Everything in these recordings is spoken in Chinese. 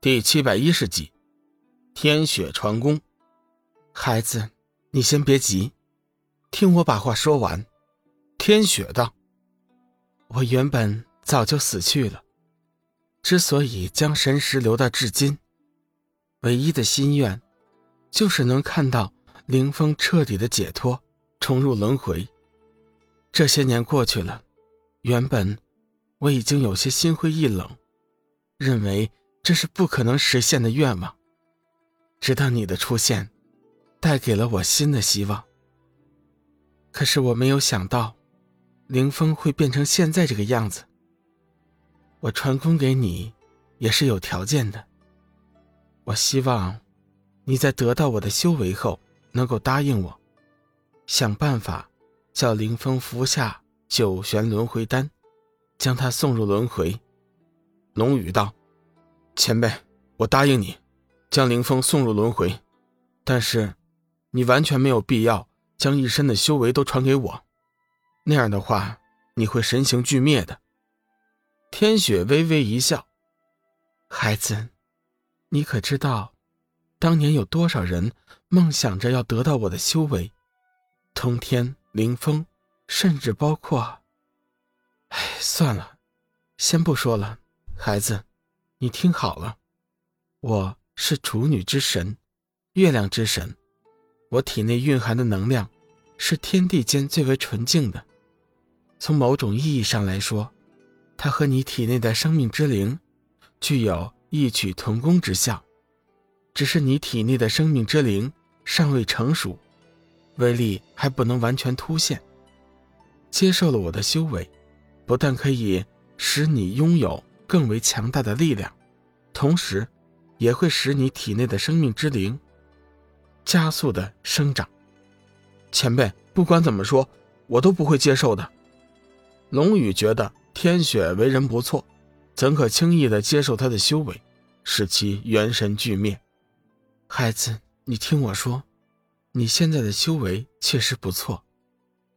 第七百一十集，天雪传功。孩子，你先别急，听我把话说完。天雪道：“我原本早就死去了，之所以将神石留到至今，唯一的心愿，就是能看到凌风彻底的解脱，重入轮回。这些年过去了，原本我已经有些心灰意冷，认为。”这是不可能实现的愿望。直到你的出现，带给了我新的希望。可是我没有想到，凌风会变成现在这个样子。我传功给你，也是有条件的。我希望你在得到我的修为后，能够答应我，想办法叫凌风服下九玄轮回丹，将他送入轮回。龙宇道。前辈，我答应你，将凌风送入轮回，但是，你完全没有必要将一身的修为都传给我，那样的话，你会神形俱灭的。天雪微微一笑，孩子，你可知道，当年有多少人梦想着要得到我的修为？通天、凌风，甚至包括……哎，算了，先不说了，孩子。你听好了，我是处女之神，月亮之神，我体内蕴含的能量是天地间最为纯净的。从某种意义上来说，它和你体内的生命之灵具有异曲同工之效，只是你体内的生命之灵尚未成熟，威力还不能完全凸现。接受了我的修为，不但可以使你拥有。更为强大的力量，同时，也会使你体内的生命之灵加速的生长。前辈，不管怎么说，我都不会接受的。龙宇觉得天雪为人不错，怎可轻易的接受他的修为，使其元神俱灭？孩子，你听我说，你现在的修为确实不错，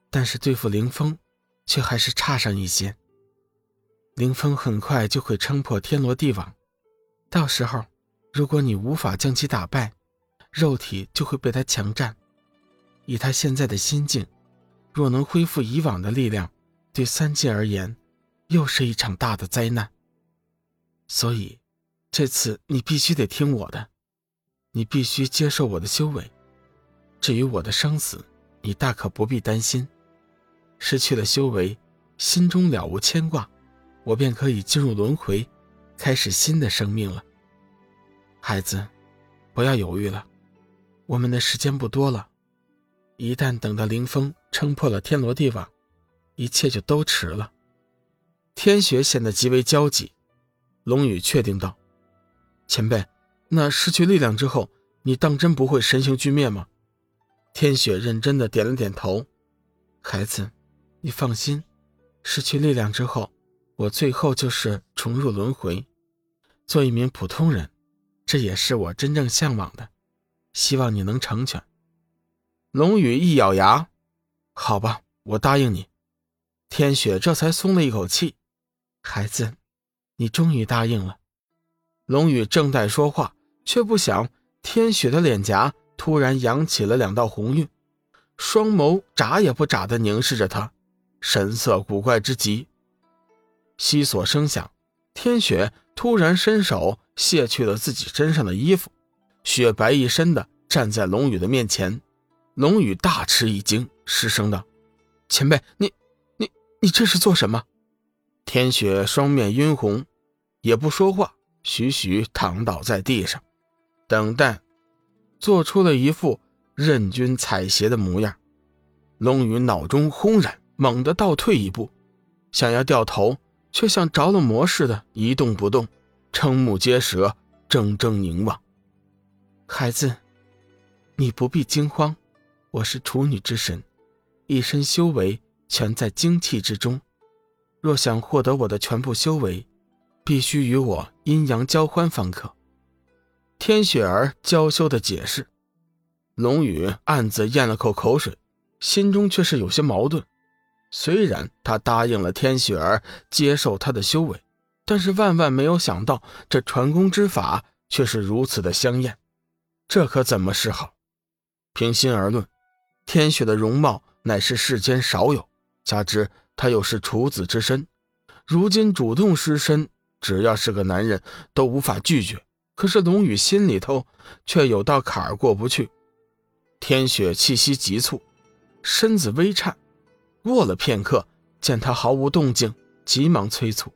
但是对付凌风，却还是差上一些。凌风很快就会撑破天罗地网，到时候，如果你无法将其打败，肉体就会被他强占。以他现在的心境，若能恢复以往的力量，对三界而言，又是一场大的灾难。所以，这次你必须得听我的，你必须接受我的修为。至于我的生死，你大可不必担心。失去了修为，心中了无牵挂。我便可以进入轮回，开始新的生命了。孩子，不要犹豫了，我们的时间不多了。一旦等到凌风撑破了天罗地网，一切就都迟了。天雪显得极为焦急。龙宇确定道：“前辈，那失去力量之后，你当真不会神形俱灭吗？”天雪认真的点了点头。孩子，你放心，失去力量之后。我最后就是重入轮回，做一名普通人，这也是我真正向往的。希望你能成全。龙宇一咬牙，好吧，我答应你。天雪这才松了一口气。孩子，你终于答应了。龙宇正待说话，却不想天雪的脸颊突然扬起了两道红晕，双眸眨也不眨的凝视着他，神色古怪之极。悉索声响，天雪突然伸手卸去了自己身上的衣服，雪白一身的站在龙宇的面前。龙宇大吃一惊，失声道：“前辈，你、你、你这是做什么？”天雪双面晕红，也不说话，徐徐躺倒在地上，等待，做出了一副任君采撷的模样。龙宇脑中轰然，猛地倒退一步，想要掉头。却像着了魔似的，一动不动，瞠目结舌，怔怔凝望。孩子，你不必惊慌，我是处女之神，一身修为全在精气之中。若想获得我的全部修为，必须与我阴阳交欢方可。天雪儿娇羞的解释。龙宇暗自咽了口口水，心中却是有些矛盾。虽然他答应了天雪儿接受他的修为，但是万万没有想到，这传功之法却是如此的香艳，这可怎么是好？平心而论，天雪的容貌乃是世间少有，加之她又是处子之身，如今主动失身，只要是个男人都无法拒绝。可是龙宇心里头却有道坎儿过不去。天雪气息急促，身子微颤，过了片刻，见他毫无动静，急忙催促。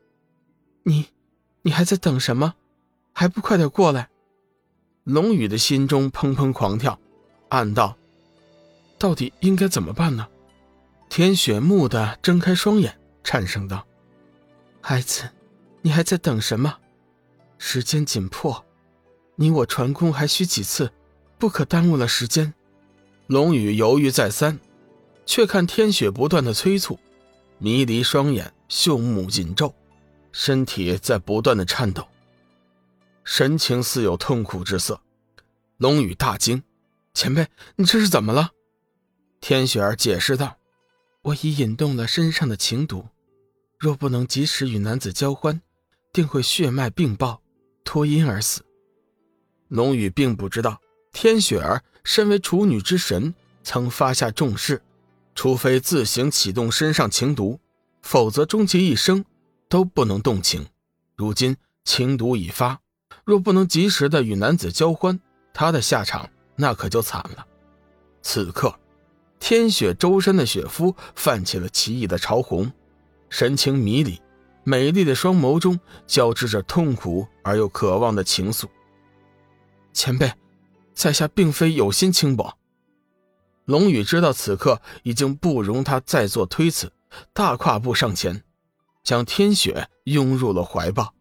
你，你还在等什么？还不快点过来！龙宇的心中砰砰狂跳，暗道：到底应该怎么办呢？天雪蓦的睁开双眼，颤声道：“孩子，你还在等什么？时间紧迫，你我传功还需几次，不可耽误了时间。”龙宇犹豫再三，却看天雪不断的催促，迷离双眼，秀目紧皱。身体在不断的颤抖，神情似有痛苦之色。龙宇大惊：“前辈，你这是怎么了？”天雪儿解释道：“我已引动了身上的情毒，若不能及时与男子交欢，定会血脉病爆，脱阴而死。”龙宇并不知道，天雪儿身为处女之神，曾发下重誓，除非自行启动身上情毒，否则终其一生。都不能动情，如今情毒已发，若不能及时的与男子交欢，他的下场那可就惨了。此刻，天雪周身的雪肤泛起了奇异的潮红，神情迷离，美丽的双眸中交织着痛苦而又渴望的情愫。前辈，在下并非有心轻薄。龙宇知道此刻已经不容他再做推辞，大跨步上前。将天雪拥入了怀抱。